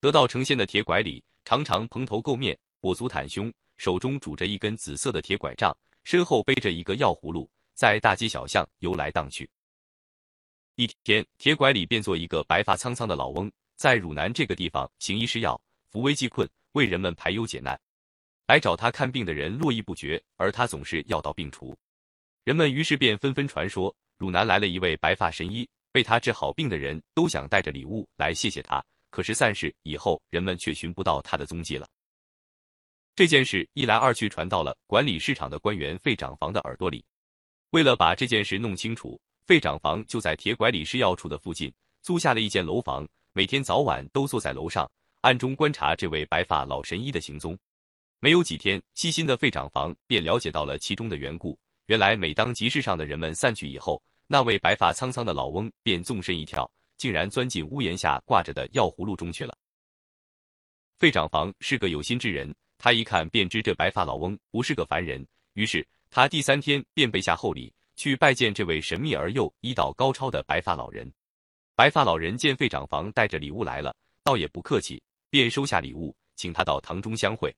得道成仙的铁拐李，常常蓬头垢面，跛足袒胸，手中拄着一根紫色的铁拐杖，身后背着一个药葫芦，在大街小巷游来荡去。一天，铁拐李变做一个白发苍苍的老翁，在汝南这个地方行医施药，扶危济困，为人们排忧解难。来找他看病的人络绎不绝，而他总是药到病除。人们于是便纷纷传说，汝南来了一位白发神医，被他治好病的人都想带着礼物来谢谢他。可是散世以后，人们却寻不到他的踪迹了。这件事一来二去，传到了管理市场的官员费长房的耳朵里。为了把这件事弄清楚，费长房就在铁拐李施药处的附近租下了一间楼房，每天早晚都坐在楼上，暗中观察这位白发老神医的行踪。没有几天，细心的费长房便了解到了其中的缘故。原来，每当集市上的人们散去以后，那位白发苍苍的老翁便纵身一跳。竟然钻进屋檐下挂着的药葫芦中去了。费长房是个有心之人，他一看便知这白发老翁不是个凡人，于是他第三天便备下厚礼去拜见这位神秘而又医道高超的白发老人。白发老人见费长房带着礼物来了，倒也不客气，便收下礼物，请他到堂中相会。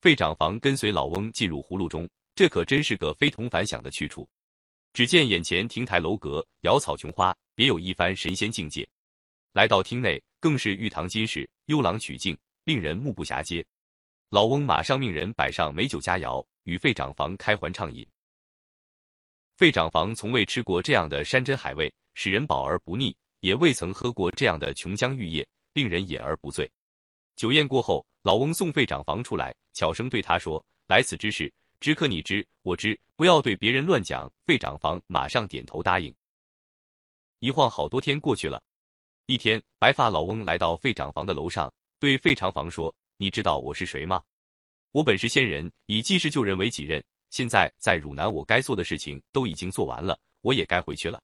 费长房跟随老翁进入葫芦中，这可真是个非同凡响的去处。只见眼前亭台楼阁，瑶草琼花。别有一番神仙境界。来到厅内，更是玉堂金室，幽廊曲径，令人目不暇接。老翁马上命人摆上美酒佳肴，与费长房开怀畅饮。费长房从未吃过这样的山珍海味，使人饱而不腻；也未曾喝过这样的琼浆玉液，令人饮而不醉。酒宴过后，老翁送费长房出来，悄声对他说：“来此之事，只可你知我知，不要对别人乱讲。”费长房马上点头答应。一晃好多天过去了，一天，白发老翁来到费长房的楼上，对费长房说：“你知道我是谁吗？我本是仙人，以济世救人为己任。现在在汝南，我该做的事情都已经做完了，我也该回去了。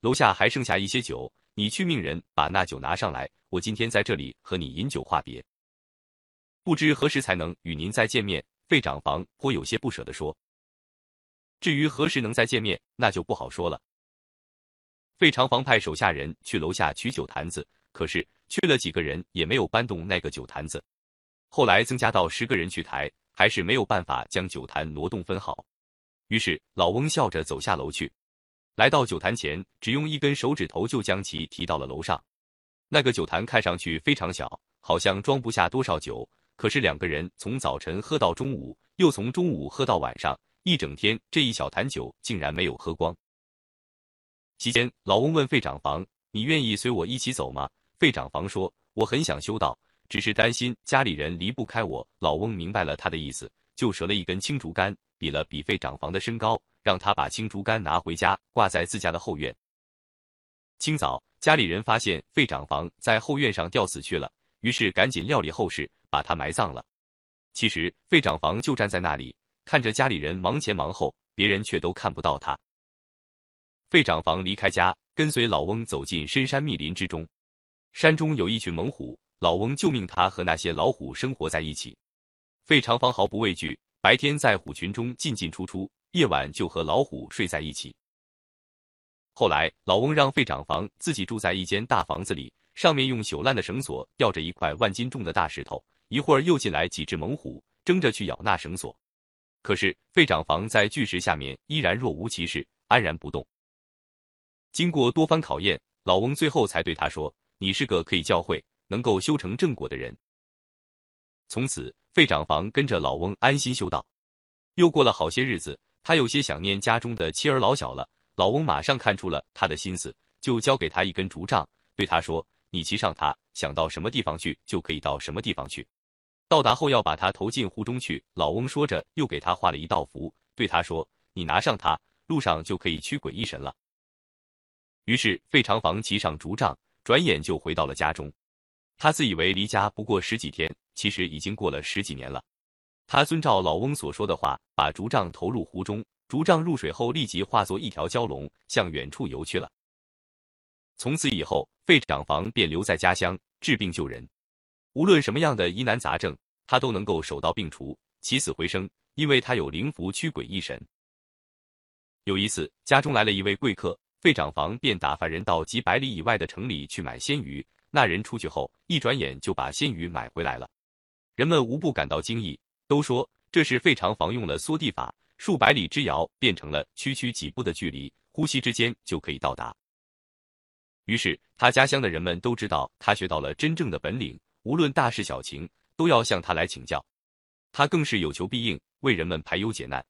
楼下还剩下一些酒，你去命人把那酒拿上来。我今天在这里和你饮酒话别，不知何时才能与您再见面。”费长房颇有些不舍地说：“至于何时能再见面，那就不好说了。”费长房派手下人去楼下取酒坛子，可是去了几个人也没有搬动那个酒坛子。后来增加到十个人去抬，还是没有办法将酒坛挪动分毫。于是老翁笑着走下楼去，来到酒坛前，只用一根手指头就将其提到了楼上。那个酒坛看上去非常小，好像装不下多少酒。可是两个人从早晨喝到中午，又从中午喝到晚上，一整天这一小坛酒竟然没有喝光。期间，老翁问费长房：“你愿意随我一起走吗？”费长房说：“我很想修道，只是担心家里人离不开我。”老翁明白了他的意思，就折了一根青竹竿，比了比费长房的身高，让他把青竹竿拿回家，挂在自家的后院。清早，家里人发现费长房在后院上吊死去了，于是赶紧料理后事，把他埋葬了。其实，费长房就站在那里，看着家里人忙前忙后，别人却都看不到他。费长房离开家，跟随老翁走进深山密林之中。山中有一群猛虎，老翁就命他和那些老虎生活在一起。费长房毫不畏惧，白天在虎群中进进出出，夜晚就和老虎睡在一起。后来，老翁让费长房自己住在一间大房子里，上面用朽烂的绳索吊着一块万斤重的大石头。一会儿又进来几只猛虎，争着去咬那绳索。可是费长房在巨石下面依然若无其事，安然不动。经过多番考验，老翁最后才对他说：“你是个可以教诲、能够修成正果的人。”从此，费长房跟着老翁安心修道。又过了好些日子，他有些想念家中的妻儿老小了。老翁马上看出了他的心思，就交给他一根竹杖，对他说：“你骑上它，想到什么地方去，就可以到什么地方去。到达后要把他投进湖中去。”老翁说着，又给他画了一道符，对他说：“你拿上它，路上就可以驱鬼役神了。”于是费长房骑上竹杖，转眼就回到了家中。他自以为离家不过十几天，其实已经过了十几年了。他遵照老翁所说的话，把竹杖投入湖中，竹杖入水后立即化作一条蛟龙，向远处游去了。从此以后，费长房便留在家乡治病救人，无论什么样的疑难杂症，他都能够手到病除，起死回生，因为他有灵符驱鬼一神。有一次，家中来了一位贵客。费长房便打发人到几百里以外的城里去买鲜鱼，那人出去后，一转眼就把鲜鱼买回来了。人们无不感到惊异，都说这是费长房用了缩地法，数百里之遥变成了区区几步的距离，呼吸之间就可以到达。于是他家乡的人们都知道他学到了真正的本领，无论大事小情都要向他来请教。他更是有求必应，为人们排忧解难。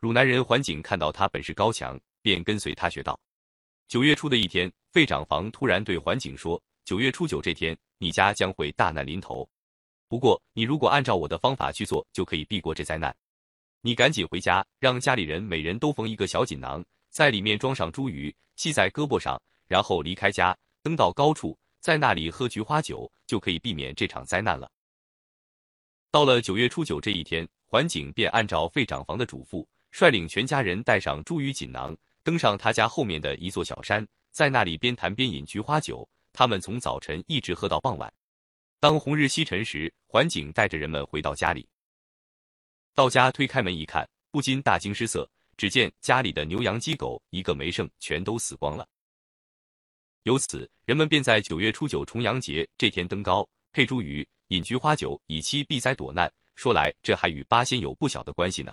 汝南人桓景看到他本事高强，便跟随他学道。九月初的一天，费长房突然对桓景说：“九月初九这天，你家将会大难临头。不过，你如果按照我的方法去做，就可以避过这灾难。你赶紧回家，让家里人每人都缝一个小锦囊，在里面装上茱萸，系在胳膊上，然后离开家，登到高处，在那里喝菊花酒，就可以避免这场灾难了。”到了九月初九这一天，桓景便按照费长房的嘱咐，率领全家人带上茱萸锦囊。登上他家后面的一座小山，在那里边谈边饮菊花酒。他们从早晨一直喝到傍晚。当红日西沉时，桓景带着人们回到家里。到家推开门一看，不禁大惊失色。只见家里的牛羊鸡狗一个没剩，全都死光了。由此，人们便在九月初九重阳节这天登高，配茱萸，饮菊花酒，以期避灾躲难。说来，这还与八仙有不小的关系呢。